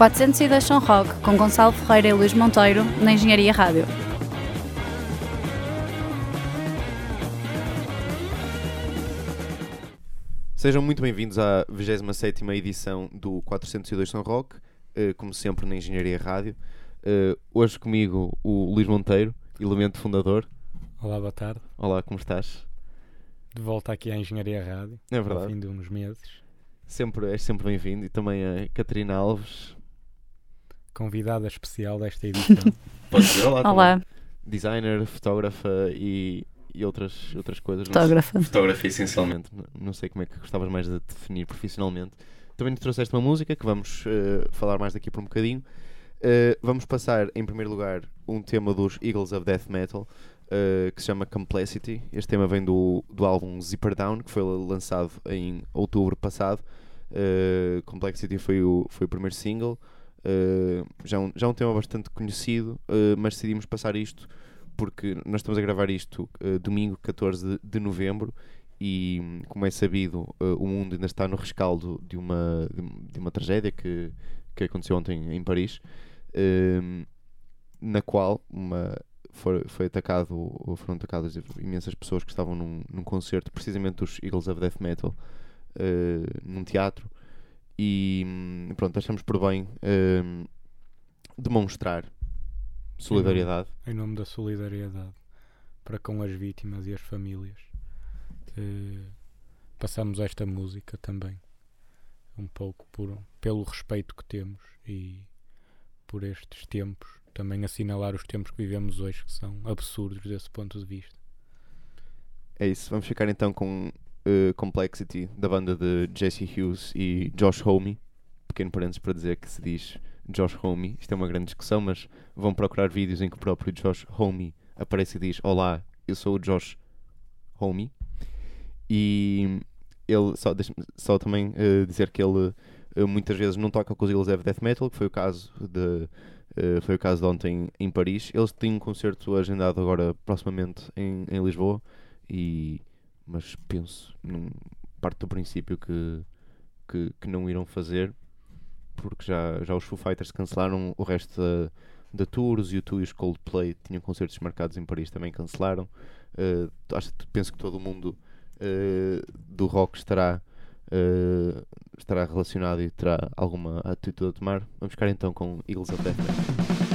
402 São Roque, com Gonçalo Ferreira e Luís Monteiro, na Engenharia Rádio. Sejam muito bem-vindos à 27 edição do 402 São Roque, eh, como sempre na Engenharia Rádio. Eh, hoje comigo o Luís Monteiro, elemento fundador. Olá, boa tarde. Olá, como estás? De volta aqui à Engenharia Rádio. É Ao verdade. fim de uns meses. Sempre, és sempre bem-vindo. E também a Catarina Alves. Convidada especial desta edição. Pode dizer olá. também. Olá, Designer, fotógrafa e, e outras, outras coisas. Não fotógrafa. Fotografia, essencialmente. Não sei como é que gostavas mais de definir profissionalmente. Também nos trouxeste uma música que vamos eh, falar mais daqui por um bocadinho. Eh, vamos passar, em primeiro lugar, um tema dos Eagles of Death Metal eh, que se chama Complexity. Este tema vem do, do álbum Zipper Down, que foi lançado em outubro passado. Eh, Complexity foi o, foi o primeiro single. Eh, já, um, já um tema bastante conhecido, eh, mas decidimos passar isto porque nós estamos a gravar isto eh, domingo 14 de, novembro e, como é sabido, o mundo ainda está no rescaldo de uma, de, um- uma tragédia que, que aconteceu ontem em Paris, na qual uma, foi, foi atacado, foram atacadas imensas pessoas que estavam num, num concerto, precisamente dos Eagles of Death Metal, num teatro. E hum, pronto, achamos por bem hum, demonstrar solidariedade. em nome da solidariedade para com as vítimas e as famílias. eh, passamos esta música também. Um pouco por, pelo respeito que temos e por estes tempos. Também assinalar os tempos que vivemos hoje, que são absurdos desse ponto de vista. É isso, vamos ficar então com eh, Complexity da banda de Jesse Hughes e Josh Homme. Pequeno parênteses para dizer que se diz Josh Homme. Isto é uma grande discussão, mas vão procurar vídeos em que o próprio Josh Homme aparece e diz: Olá, eu sou o Josh Homme. E ele, só, só também eh, dizer que ele eh, muitas vezes não toca com os of Death Metal, que foi o caso de. eh, foi o caso de ontem em Paris. Eles têm um concerto agendado agora proximamente em, em Lisboa e mas penso num, parte do princípio que, que, que não irão fazer porque já, já os Foo Fighters cancelaram o resto da, da tour, os U2 e os Coldplay tinham concertos marcados em Paris também cancelaram. Eh, acho, penso que todo o mundo eh, do rock estará eh, estará relacionado e terá alguma atitude a tomar. Vamos ficar então com Eagles of Death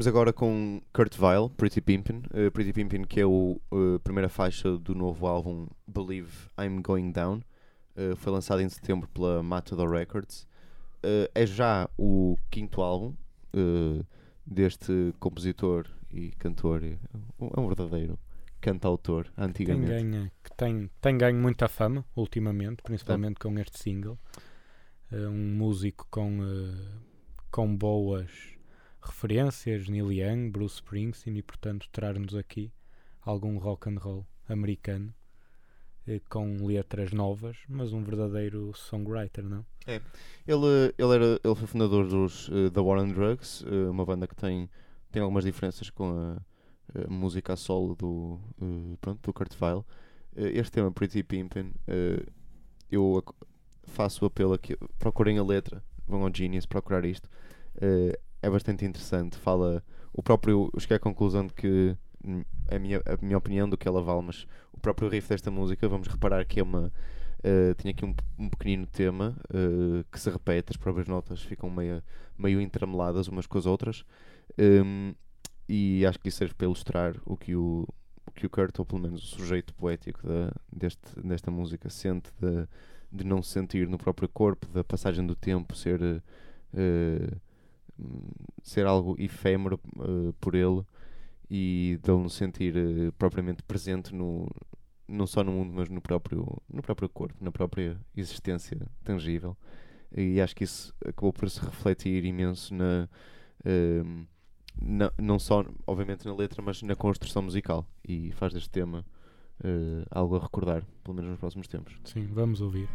Seguimos agora com Kurt Vile, Pretty Pimpin'. Uh, Pretty Pimpin' que é o, uh, a primeira faixa do novo álbum Believe I'm Going Down. Uh, foi lançado em setembro pela Matador Records. É já o quinto álbum deste compositor e cantor. É um- verdadeiro cantautor, Tem antigamente. ganho, que tem, tem ganho muita fama ultimamente, principalmente com este single. Um músico com, eh, com boas referências, Neil Young, Bruce Springsteen, e portanto traz-nos aqui algum rock and roll americano eh, com letras novas, mas um verdadeiro songwriter, não? Ele, ele, era, ele foi fundador dos uh, The War on Drugs, uh, uma banda que tem, tem algumas diferenças com a, a música a solo do, uh, pronto, do Kurt Vile. Este tema, Pretty Pimpin', eu faço o apelo aqui, procurem a letra, vão ao Genius procurar isto. É bastante interessante, fala, o próprio, eu cheguei à conclusão de que, a minha, a minha opinião do que ela vale, mas o próprio riff desta música, vamos reparar que é uma, Uh, tinha aqui um, um pequenino tema uh, que se repete, as próprias notas ficam meio, meio entrameladas umas com as outras. Um, e acho que isso serve para ilustrar o que o, o que o Kurt, ou pelo menos o sujeito poético da, deste, desta música, sente de, de não se sentir no próprio corpo, da passagem do tempo ser, uh, ser algo efêmero uh, por ele e de ele sentir uh, propriamente presente no, não só no mundo, mas no próprio, no próprio corpo, na própria existência tangível. E acho que isso acabou por se refletir imenso na, ehm, na- não só, obviamente, na letra, mas na construção musical. E faz deste tema eh, algo a recordar, pelo menos nos próximos tempos. Sim, vamos ouvir.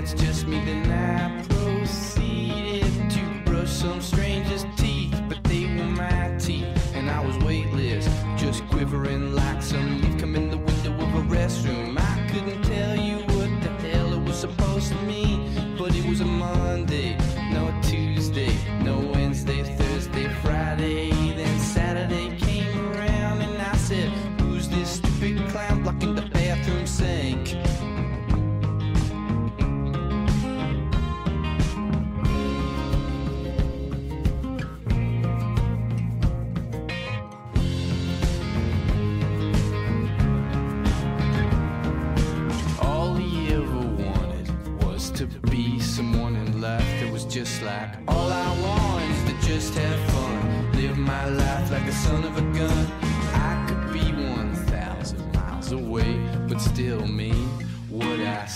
That's just me. Then I proceeded to brush some stranger's teeth, but they were my teeth, and I was weightless, just quivering like some leaf come in the window of a restroom. I couldn't tell you what the hell it was supposed to mean, but it was a Monday, just have fun, live my life like a son of a gun. I could be one thousand miles away, but still mean what I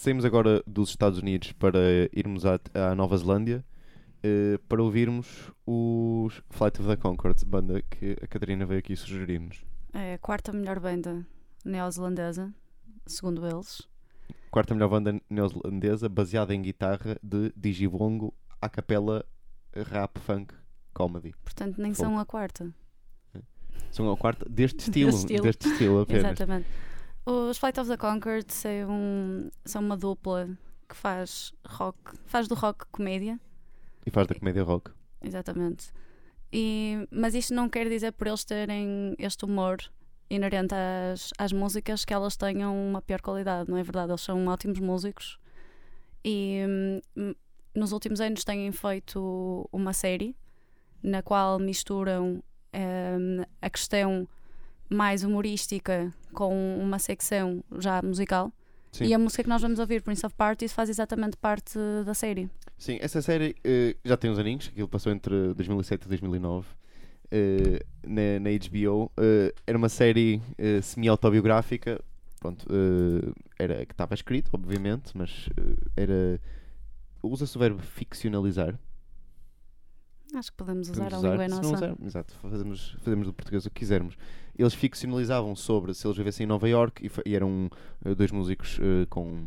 Saímos agora dos Estados Unidos para irmos à, à Nova Zelândia eh, para ouvirmos os Flight of the Conchords, banda que a Catarina veio aqui sugerir-nos. É a quarta melhor banda neozelandesa, segundo eles. Quarta melhor banda neozelandesa baseada em guitarra de digibongo a capela rap funk comedy. Portanto, nem Fogo. são a quarta. São a quarta deste estilo, estilo. deste estilo apenas. Exatamente. Os Flight of the Conchords são, um, são uma dupla que faz rock, faz do rock comédia. E faz da comédia rock. Exatamente. E, mas isto não quer dizer por eles terem este humor inerente às, às músicas que elas tenham uma pior qualidade, não é verdade? Eles são ótimos músicos e hum, nos últimos anos têm feito uma série na qual misturam hum, a questão mais humorística com uma secção já musical. Sim. E a música que nós vamos ouvir, Prince of Parties, faz exatamente parte da série. Sim, essa série eh, já tem uns aninhos, aquilo passou entre 2007 e 2009 eh, na, na HBO. Eh, era uma série semi-autobiográfica, pronto, era que estava escrito, obviamente, mas era. Usa-se o verbo ficcionalizar. Acho que podemos usar Podemos a língua é não nossa. usar, exato, fazemos, fazemos do português o que quisermos. Eles ficcionalizavam sobre se eles vivessem em Nova York e, e eram eh, dois músicos eh, com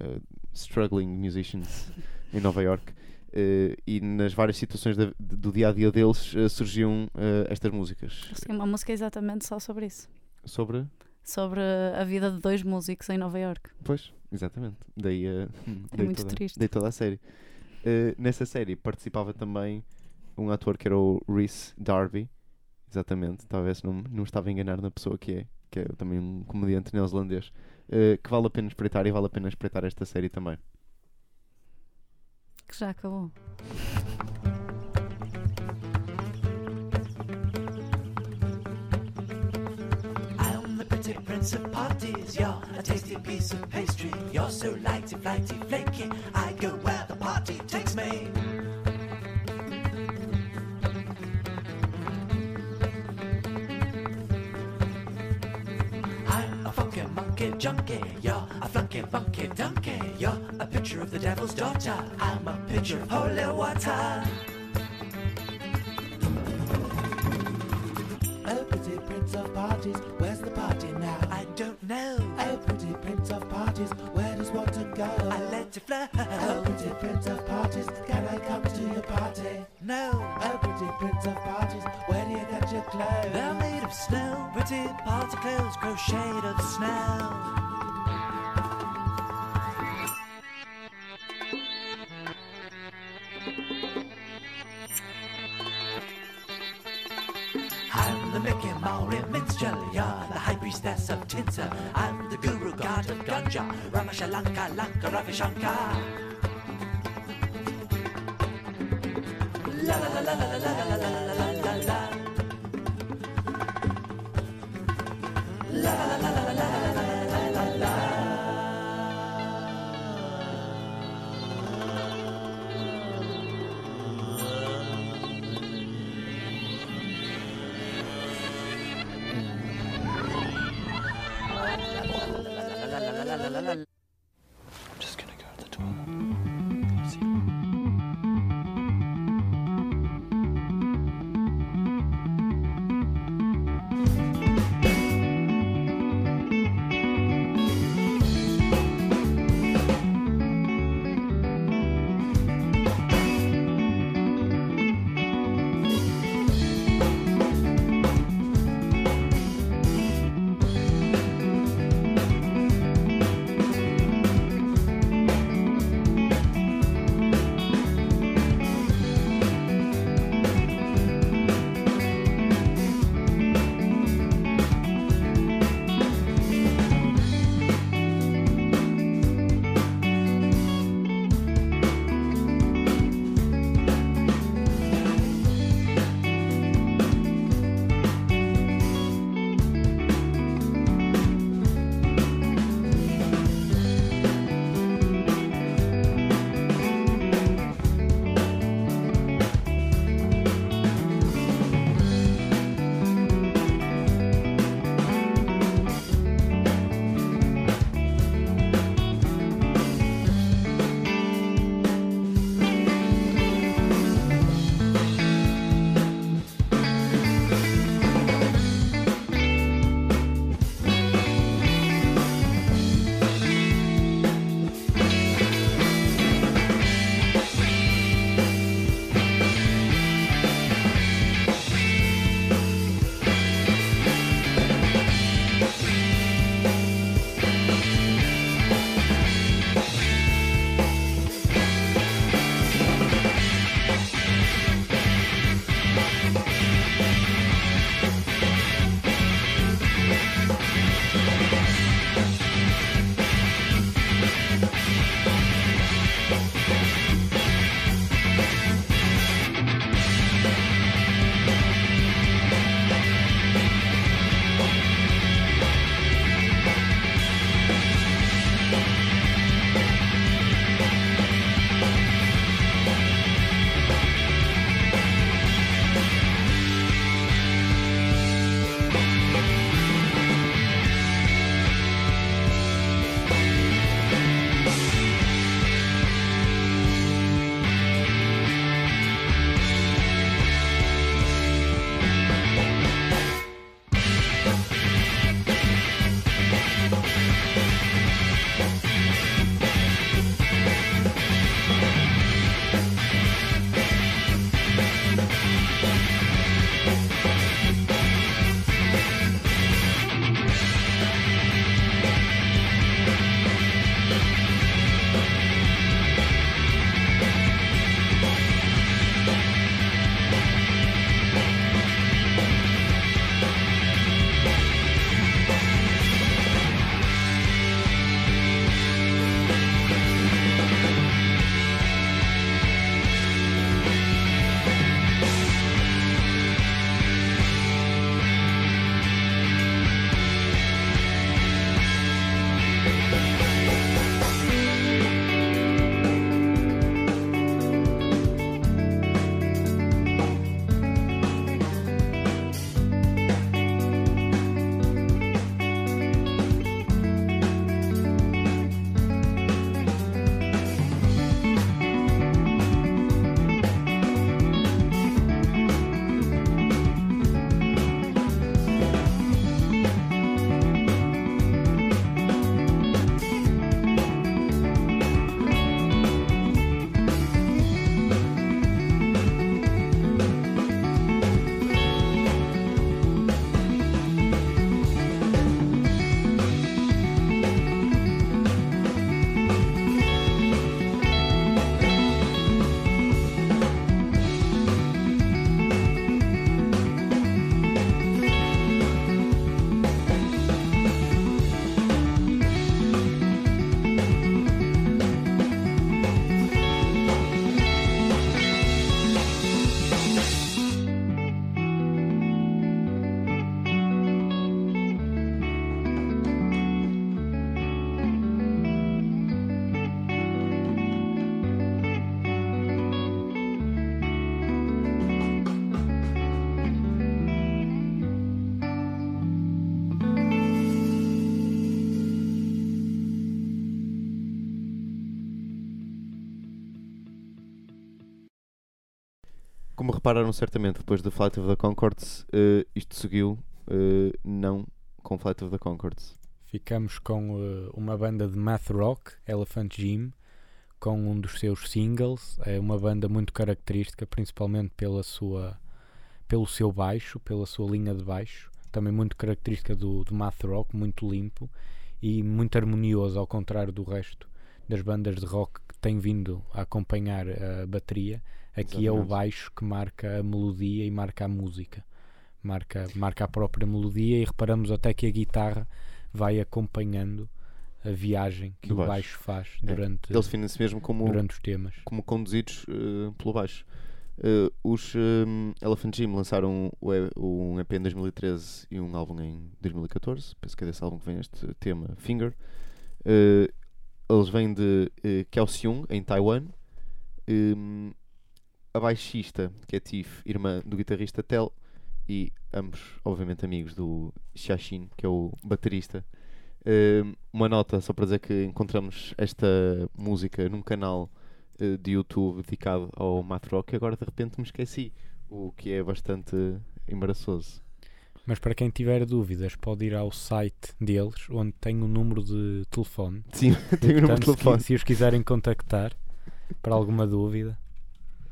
eh, struggling musicians em Nova York. eh, e nas várias situações da- do dia a dia deles eh, surgiam eh, estas músicas têm uma música exatamente só sobre isso. sobre. Sobre a vida de dois músicos em Nova York. Pois, exatamente. Daí, eh, daí muito toda, triste. daí toda a série. Nessa série participava também um ator que era o Rhys Darby. Exatamente, talvez não, não me estava a enganar na pessoa que é, que é também um comediante neozelandês. eh, que vale a pena espreitar e vale a pena espreitar esta série também. Que já acabou. I'm the pretty prince of parties. You're a tasty piece of pastry. You're so lighty, flighty, flaky. I go where the party takes me. Junkie. You're a flunky funky donkey. You're a picture of the devil's daughter. I'm a picture of holy water. Oh, pretty prince of parties, know. Oh, pretty prince of parties, where does water go? I let it flow. Oh, pretty prince of parties, can I come to your party? No. Oh, pretty prince of parties, where do you get your clothes? They're made of snow. Pretty party clothes, crocheted of snow. Ricky Maori minstrel, you're the high priestess of Tinsa. I'm the guru god of ganja, Ramashalanka, Lanka, Ravi Shankar. La la la la la la. la la la la. Como repararam certamente depois do Flight of the Concords, eh, isto seguiu eh, não com Flight of the Concords. Ficamos com eh, uma banda de math rock, Elephant Jim, com um dos seus singles. É uma banda muito característica, principalmente pela sua, pelo seu baixo, pela sua linha de baixo. Também muito característica do, do math rock, muito limpo e muito harmonioso, ao contrário do resto das bandas de rock que têm vindo a acompanhar a bateria. Aqui é o Exatamente. baixo que marca a melodia e marca a música. Marca, marca a própria melodia e reparamos até que a guitarra vai acompanhando a viagem que Do o baixo. baixo faz É. durante, Eles definem-se mesmo como, durante os temas. como conduzidos eh, pelo baixo. Eh, os eh, Elephant Jim lançaram E- um EP em 2013 e um álbum em 2014. Penso que é desse álbum que vem este tema, Finger. Eh, eles vêm de eh, Kaohsiung, em Taiwan. Em, a baixista, que é Tiff, irmã do guitarrista Tel, e ambos, obviamente, amigos do Xiaxin, que é o baterista. Em, uma nota só para dizer que encontramos esta música num canal eh, de YouTube dedicado ao math rock e agora de repente me esqueci, o que é bastante embaraçoso. Mas para quem tiver dúvidas, pode ir ao site deles, onde tem o número de telefone. Sim, tenho o número de portanto, se telefone. Se, os quiserem contactar para alguma dúvida,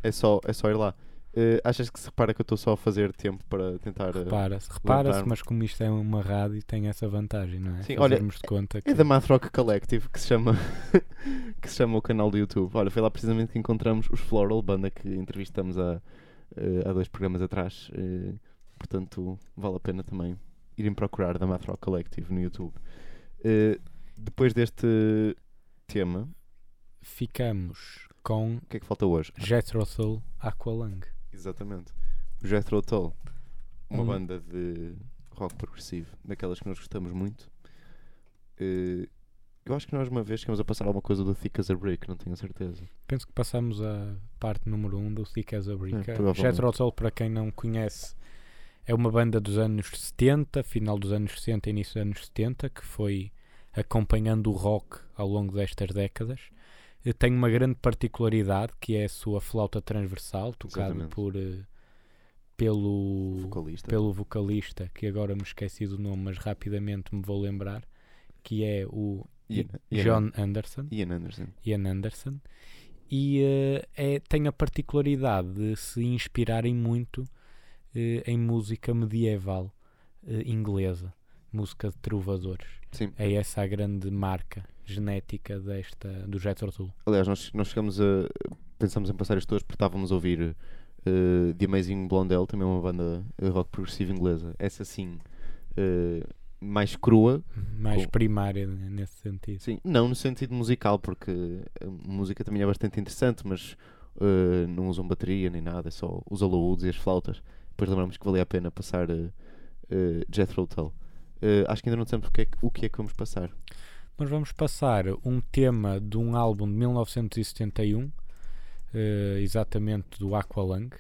É só, é só ir lá. Eh, achas que se repara que eu estou só a fazer tempo para tentar. eh, repara-se. Repara-se, lembrar-me. mas como isto é uma rádio, tem essa vantagem, não é? Sim, olha, de conta que É da Math Rock Collective que se chama que se chama o canal do YouTube. Olha, foi lá precisamente que encontramos os Floral, banda que entrevistamos há, eh, há dois programas atrás. portanto, vale a pena também irem procurar da Math Rock Collective no YouTube. Depois deste tema, ficamos com o que é que falta hoje? Jethro Tull Aqualung. Exatamente. O Jethro Tull, uma Um- banda de rock progressivo, daquelas que nós gostamos muito. Eh, eu acho que nós uma vez chegamos a passar alguma coisa do Thick as a Brick, não tenho certeza. Penso que passamos a parte número 1 um do Thick as a Brick. É, provavelmente. Jethro Tull, para quem não conhece, é uma banda dos anos 70, final dos anos 60 início dos anos 70, que foi acompanhando o rock ao longo destas décadas. Tem uma grande particularidade que é a sua flauta transversal, tocada por, eh, pelo, Vocalista. pelo vocalista, que agora me esqueci do nome, mas rapidamente me vou lembrar, que é o Ian, Ian- John Anderson. Ian Anderson. Ian Anderson e eh, é, tem a particularidade de se inspirarem muito eh, em música medieval inglesa, música de trovadores. Sim. É essa a grande marca genética desta, do Jethro Tull. Aliás, nós, nós chegamos a. Pensamos em passar isto hoje porque estávamos a ouvir eh, The Amazing Blondell, também uma banda eh, rock progressivo inglesa. Essa sim, eh, mais crua. Mais Com- primária nesse sentido. Sim, não no sentido musical, porque a música também é bastante interessante, mas eh, não usam bateria nem nada, é só os alaúdes e as flautas. Depois lembramos que valia a pena passar eh, eh, Jethro Tull. Eh, acho que ainda não sabemos o que, é, que- o que é que vamos passar. Nós vamos passar um tema de um álbum de 1971, eh, exatamente do Aqualung.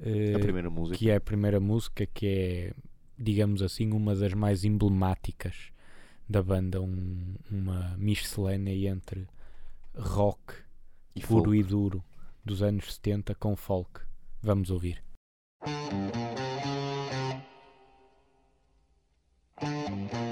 eh, a primeira música. que é a primeira música que é, digamos assim, uma das mais emblemáticas da banda, um- uma miscelânea entre rock e puro folk. e duro dos anos 70 com folk. Vamos ouvir. Sitting Thank you.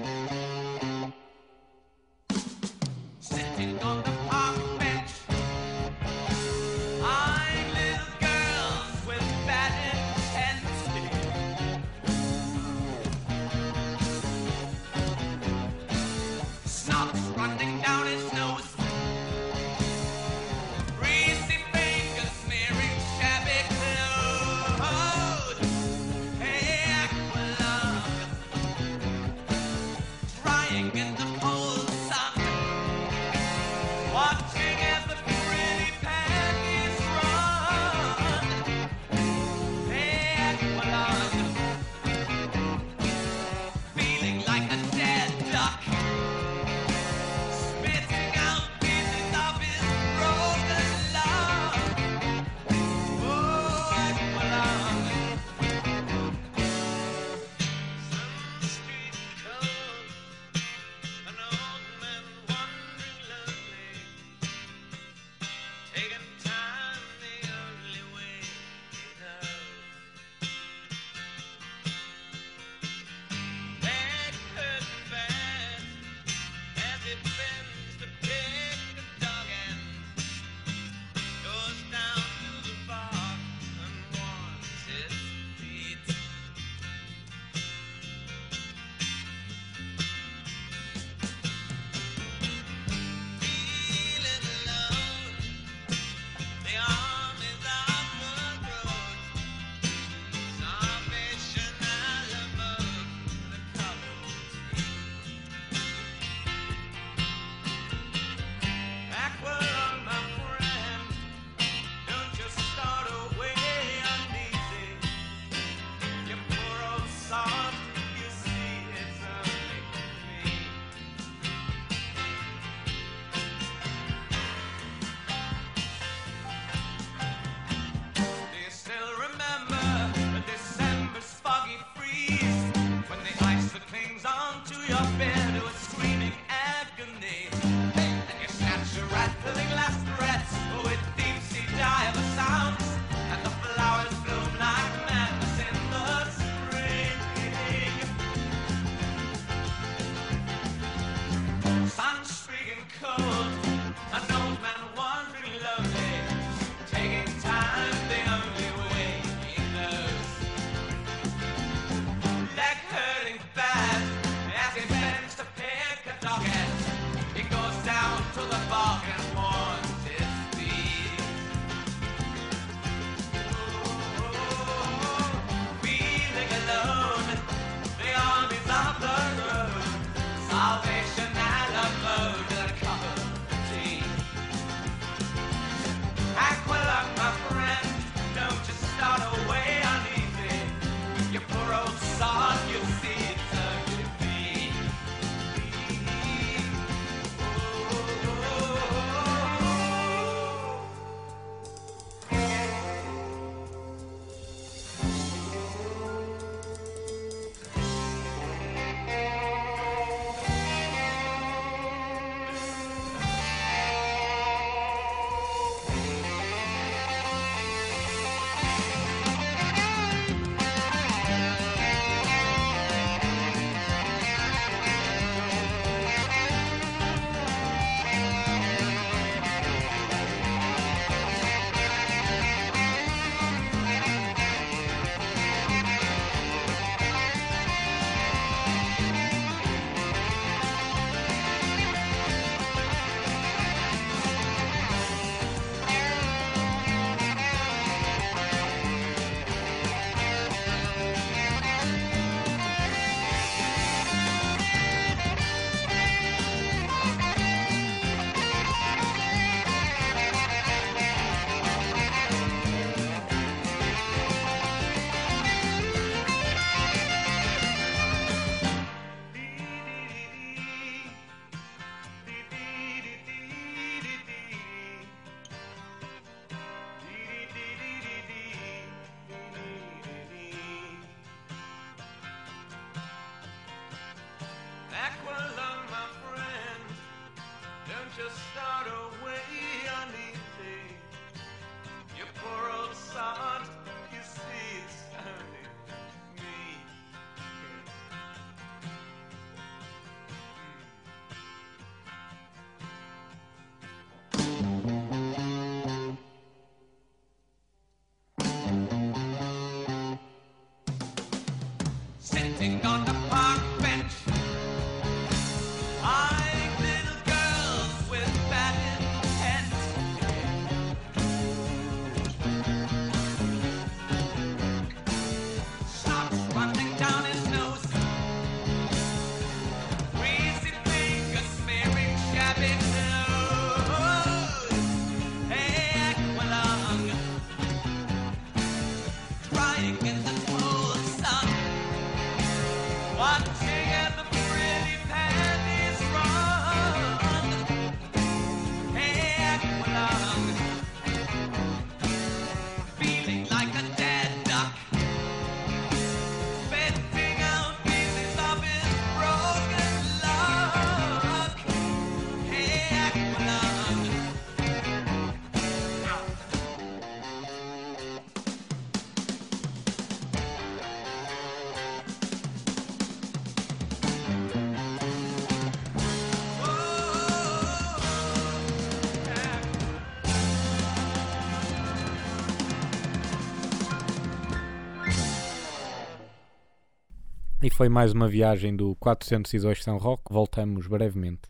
Foi mais uma viagem do 402 São Roque. Voltamos brevemente.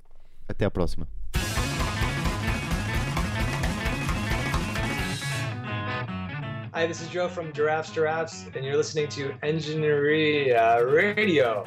Até à próxima. Hi, this is Joe from Giraffes Giraffes, and you're listening to Engineeria Radio.